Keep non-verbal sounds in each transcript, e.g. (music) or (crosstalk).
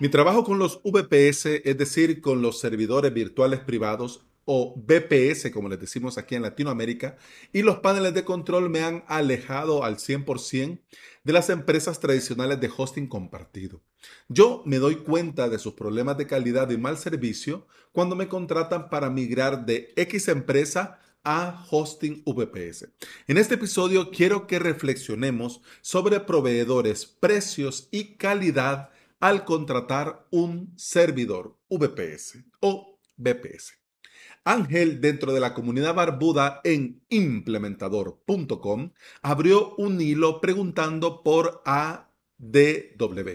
Mi trabajo con los VPS, es decir, con los servidores virtuales privados o VPS, como les decimos aquí en Latinoamérica, y los paneles de control me han alejado al 100% de las empresas tradicionales de hosting compartido. Yo me doy cuenta de sus problemas de calidad y mal servicio cuando me contratan para migrar de X empresa a hosting VPS. En este episodio quiero que reflexionemos sobre proveedores, precios y calidad al contratar un servidor VPS o VPS. Ángel, dentro de la comunidad barbuda en implementador.com, abrió un hilo preguntando por ADW,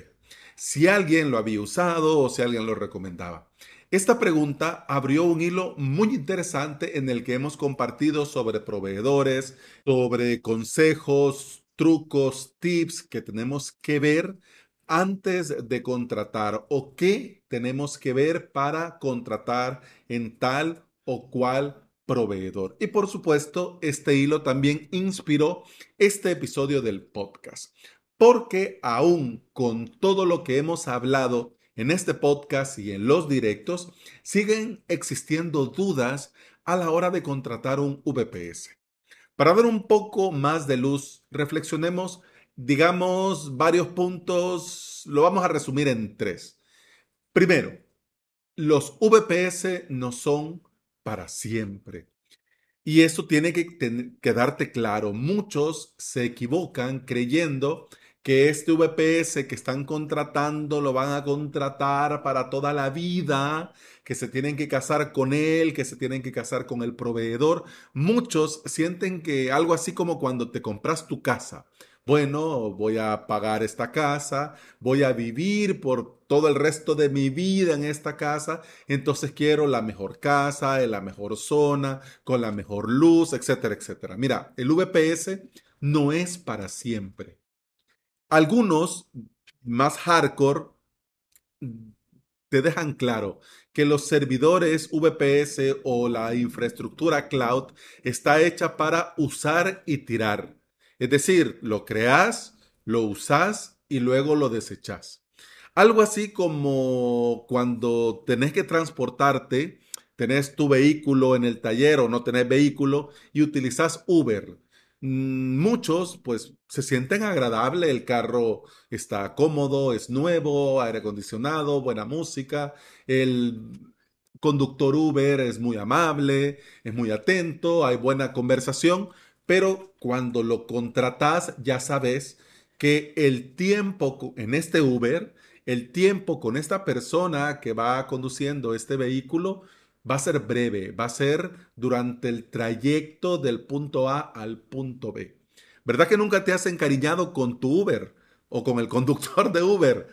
si alguien lo había usado o si alguien lo recomendaba. Esta pregunta abrió un hilo muy interesante en el que hemos compartido sobre proveedores, sobre consejos, trucos, tips que tenemos que ver antes de contratar o qué tenemos que ver para contratar en tal o cual proveedor. Y por supuesto, este hilo también inspiró este episodio del podcast, porque aún con todo lo que hemos hablado en este podcast y en los directos, siguen existiendo dudas a la hora de contratar un VPS. Para dar un poco más de luz, reflexionemos digamos, varios puntos, lo vamos a resumir en tres. Primero, los VPS no son para siempre. Y eso tiene que quedarte claro. Muchos se equivocan creyendo que este VPS que están contratando lo van a contratar para toda la vida, que se tienen que casar con él, que se tienen que casar con el proveedor. Muchos sienten que algo así como cuando te compras tu casa bueno, voy a pagar esta casa, voy a vivir por todo el resto de mi vida en esta casa, entonces quiero la mejor casa, en la mejor zona, con la mejor luz, etcétera, etcétera. Mira, el VPS no es para siempre. Algunos más hardcore te dejan claro que los servidores VPS o la infraestructura cloud está hecha para usar y tirar. Es decir, lo creas, lo usas y luego lo desechas. Algo así como cuando tenés que transportarte, tenés tu vehículo en el taller o no tenés vehículo y utilizas Uber. Mm, muchos pues se sienten agradable, el carro está cómodo, es nuevo, aire acondicionado, buena música, el conductor Uber es muy amable, es muy atento, hay buena conversación, pero cuando lo contratas ya sabes que el tiempo en este Uber, el tiempo con esta persona que va conduciendo este vehículo va a ser breve, va a ser durante el trayecto del punto A al punto B. ¿Verdad que nunca te has encariñado con tu Uber o con el conductor de Uber?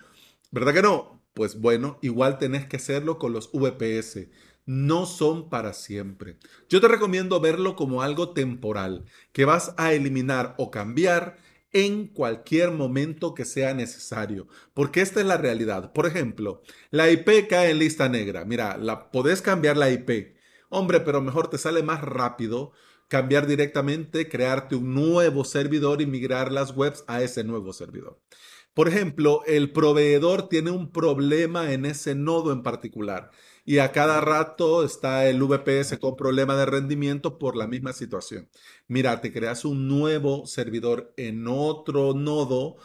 ¿Verdad que no? Pues bueno, igual tenés que hacerlo con los VPS no son para siempre. Yo te recomiendo verlo como algo temporal, que vas a eliminar o cambiar en cualquier momento que sea necesario, porque esta es la realidad. Por ejemplo, la IP cae en lista negra. Mira, la podés cambiar la IP. Hombre, pero mejor te sale más rápido cambiar directamente, crearte un nuevo servidor y migrar las webs a ese nuevo servidor. Por ejemplo, el proveedor tiene un problema en ese nodo en particular y a cada rato está el VPS con problema de rendimiento por la misma situación. Mira, te creas un nuevo servidor en otro nodo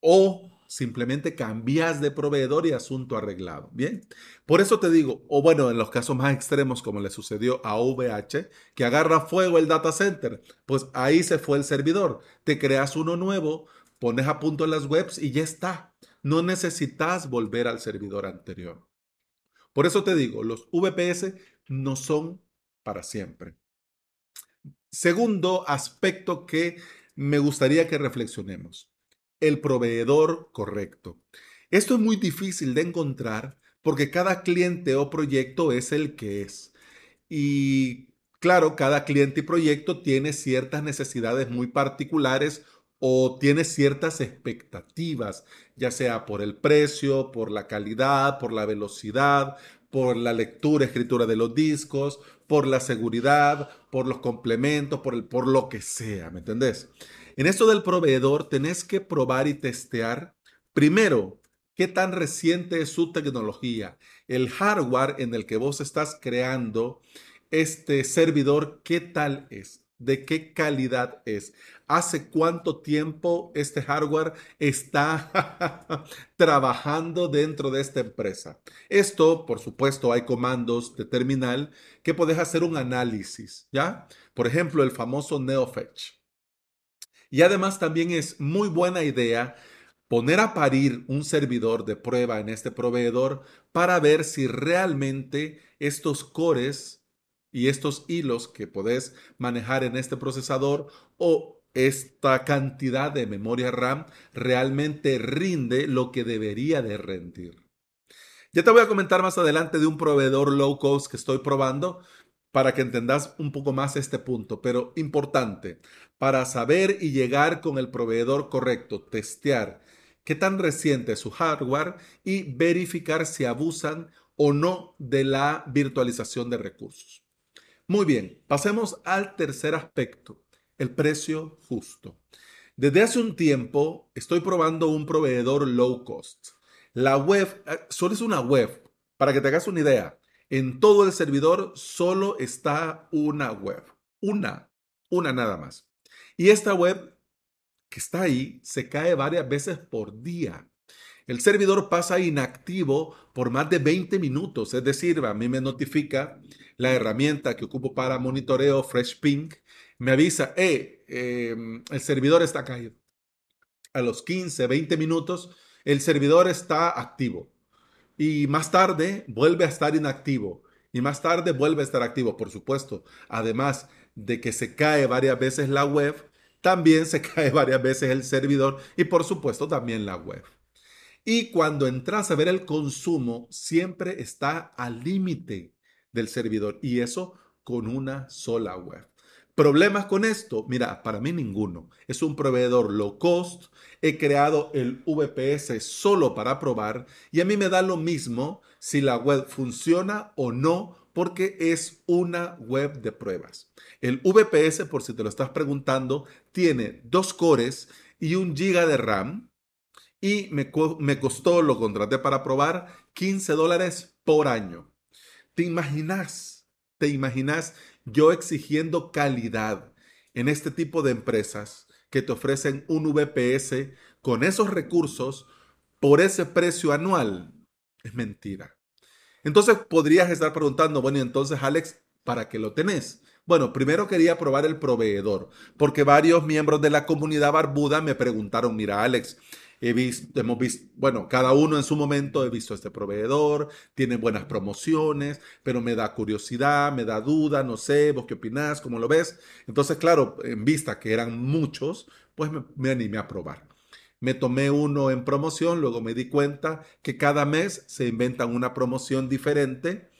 o simplemente cambias de proveedor y asunto arreglado. Bien, por eso te digo, o bueno, en los casos más extremos como le sucedió a VH, que agarra fuego el data center, pues ahí se fue el servidor. Te creas uno nuevo, pones a punto las webs y ya está. No necesitas volver al servidor anterior. Por eso te digo, los VPS no son para siempre. Segundo aspecto que me gustaría que reflexionemos, el proveedor correcto. Esto es muy difícil de encontrar porque cada cliente o proyecto es el que es. Y claro, cada cliente y proyecto tiene ciertas necesidades muy particulares o tiene ciertas expectativas, ya sea por el precio, por la calidad, por la velocidad, por la lectura, escritura de los discos, por la seguridad, por los complementos, por, el, por lo que sea, ¿me entendés? En esto del proveedor tenés que probar y testear primero qué tan reciente es su tecnología, el hardware en el que vos estás creando este servidor, qué tal es, de qué calidad es, hace cuánto tiempo este hardware está (laughs) trabajando dentro de esta empresa. Esto, por supuesto, hay comandos de terminal que puedes hacer un análisis, ¿ya? Por ejemplo, el famoso NeoFetch. Y además también es muy buena idea poner a parir un servidor de prueba en este proveedor para ver si realmente estos cores y estos hilos que podés manejar en este procesador o esta cantidad de memoria RAM realmente rinde lo que debería de rendir. Ya te voy a comentar más adelante de un proveedor low cost que estoy probando para que entendas un poco más este punto, pero importante, para saber y llegar con el proveedor correcto, testear qué tan reciente es su hardware y verificar si abusan o no de la virtualización de recursos. Muy bien, pasemos al tercer aspecto, el precio justo. Desde hace un tiempo estoy probando un proveedor low cost. La web, eh, solo es una web, para que te hagas una idea. En todo el servidor solo está una web. Una, una nada más. Y esta web que está ahí se cae varias veces por día. El servidor pasa inactivo por más de 20 minutos, es decir, a mí me notifica la herramienta que ocupo para monitoreo FreshPink, me avisa, eh, el servidor está caído. A los 15, 20 minutos, el servidor está activo y más tarde vuelve a estar inactivo y más tarde vuelve a estar activo, por supuesto. Además de que se cae varias veces la web, también se (laughs) cae varias veces el servidor y por supuesto también la web. Y cuando entras a ver el consumo, siempre está al límite del servidor y eso con una sola web. ¿Problemas con esto? Mira, para mí ninguno. Es un proveedor low cost. He creado el VPS solo para probar y a mí me da lo mismo si la web funciona o no porque es una web de pruebas. El VPS, por si te lo estás preguntando, tiene dos cores y un giga de RAM y me, me costó, lo contraté para probar, 15 dólares por año. ¿Te imaginas? ¿Te imaginas yo exigiendo calidad en este tipo de empresas que te ofrecen un VPS con esos recursos por ese precio anual, es mentira. Entonces podrías estar preguntando, bueno, y entonces Alex, ¿para qué lo tenés? Bueno, primero quería probar el proveedor, porque varios miembros de la comunidad barbuda me preguntaron, mira Alex, He visto, hemos visto, bueno, cada uno en su momento he visto este proveedor, tiene buenas promociones, pero me da curiosidad, me da duda, no sé, vos qué opinás, cómo lo ves. Entonces, claro, en vista que eran muchos, pues me, me animé a probar. Me tomé uno en promoción, luego me di cuenta que cada mes se inventan una promoción diferente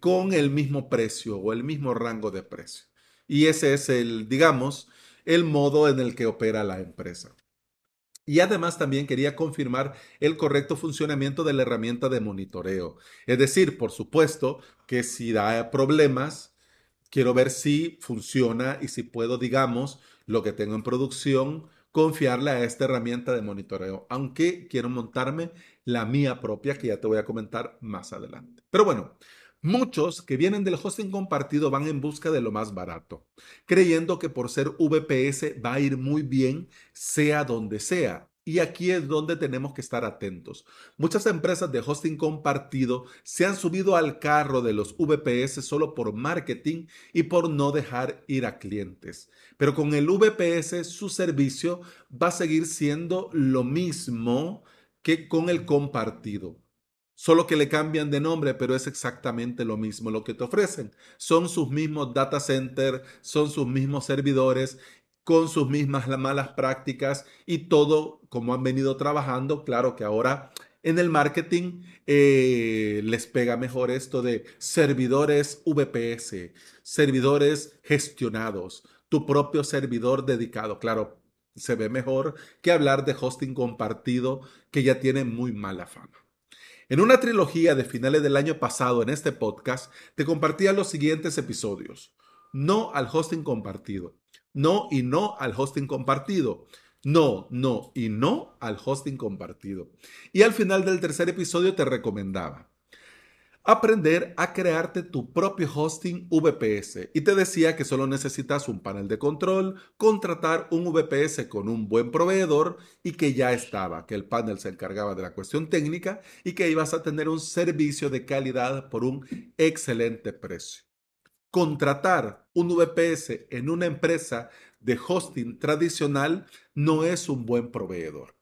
con el mismo precio o el mismo rango de precio. Y ese es el, digamos, el modo en el que opera la empresa. Y además también quería confirmar el correcto funcionamiento de la herramienta de monitoreo. Es decir, por supuesto que si da problemas, quiero ver si funciona y si puedo, digamos, lo que tengo en producción, confiarle a esta herramienta de monitoreo. Aunque quiero montarme la mía propia, que ya te voy a comentar más adelante. Pero bueno, Muchos que vienen del hosting compartido van en busca de lo más barato, creyendo que por ser VPS va a ir muy bien sea donde sea. Y aquí es donde tenemos que estar atentos. Muchas empresas de hosting compartido se han subido al carro de los VPS solo por marketing y por no dejar ir a clientes. Pero con el VPS su servicio va a seguir siendo lo mismo que con el compartido solo que le cambian de nombre, pero es exactamente lo mismo lo que te ofrecen. Son sus mismos data centers, son sus mismos servidores, con sus mismas malas prácticas y todo como han venido trabajando. Claro que ahora en el marketing eh, les pega mejor esto de servidores VPS, servidores gestionados, tu propio servidor dedicado. Claro, se ve mejor que hablar de hosting compartido que ya tiene muy mala fama. En una trilogía de finales del año pasado en este podcast, te compartía los siguientes episodios. No al hosting compartido. No y no al hosting compartido. No, no y no al hosting compartido. Y al final del tercer episodio te recomendaba aprender a crearte tu propio hosting VPS. Y te decía que solo necesitas un panel de control, contratar un VPS con un buen proveedor y que ya estaba, que el panel se encargaba de la cuestión técnica y que ibas a tener un servicio de calidad por un excelente precio. Contratar un VPS en una empresa de hosting tradicional no es un buen proveedor.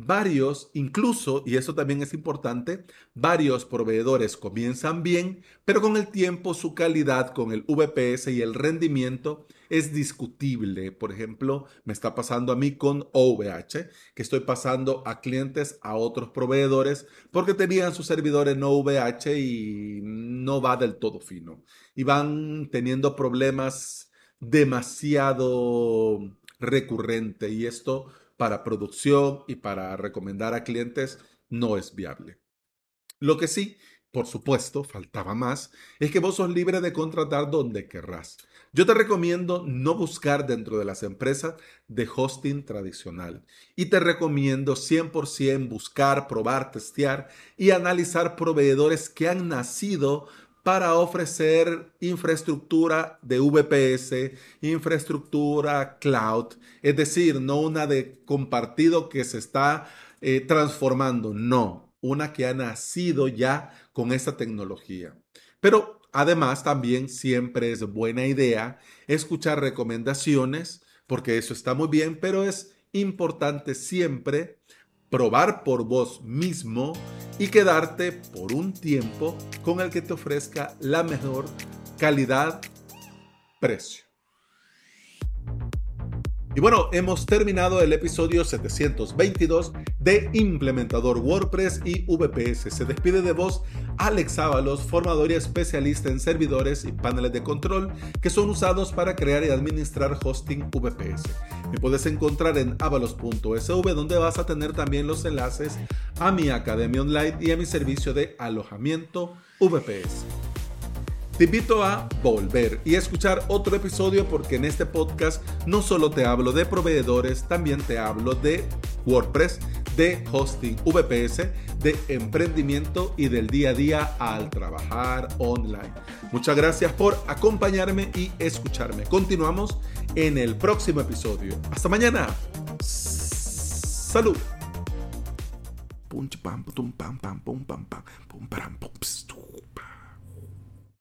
Varios, incluso, y eso también es importante, varios proveedores comienzan bien, pero con el tiempo su calidad con el VPS y el rendimiento es discutible. Por ejemplo, me está pasando a mí con OVH, que estoy pasando a clientes a otros proveedores porque tenían su servidor en OVH y no va del todo fino. Y van teniendo problemas demasiado recurrente y esto para producción y para recomendar a clientes no es viable. Lo que sí, por supuesto, faltaba más, es que vos sos libre de contratar donde querrás. Yo te recomiendo no buscar dentro de las empresas de hosting tradicional y te recomiendo 100% buscar, probar, testear y analizar proveedores que han nacido para ofrecer infraestructura de VPS, infraestructura cloud, es decir, no una de compartido que se está eh, transformando, no, una que ha nacido ya con esta tecnología. Pero además también siempre es buena idea escuchar recomendaciones, porque eso está muy bien, pero es importante siempre probar por vos mismo y quedarte por un tiempo con el que te ofrezca la mejor calidad-precio. Y bueno, hemos terminado el episodio 722 de Implementador WordPress y VPS. Se despide de vos Alex Ábalos, formador y especialista en servidores y paneles de control que son usados para crear y administrar hosting VPS. Me puedes encontrar en avalos.sv donde vas a tener también los enlaces a mi academia online y a mi servicio de alojamiento VPS. Te invito a volver y escuchar otro episodio porque en este podcast no solo te hablo de proveedores, también te hablo de WordPress, de hosting VPS, de emprendimiento y del día a día al trabajar online. Muchas gracias por acompañarme y escucharme. Continuamos en el próximo episodio. Hasta mañana. Salud. pam pam pam pam pam pam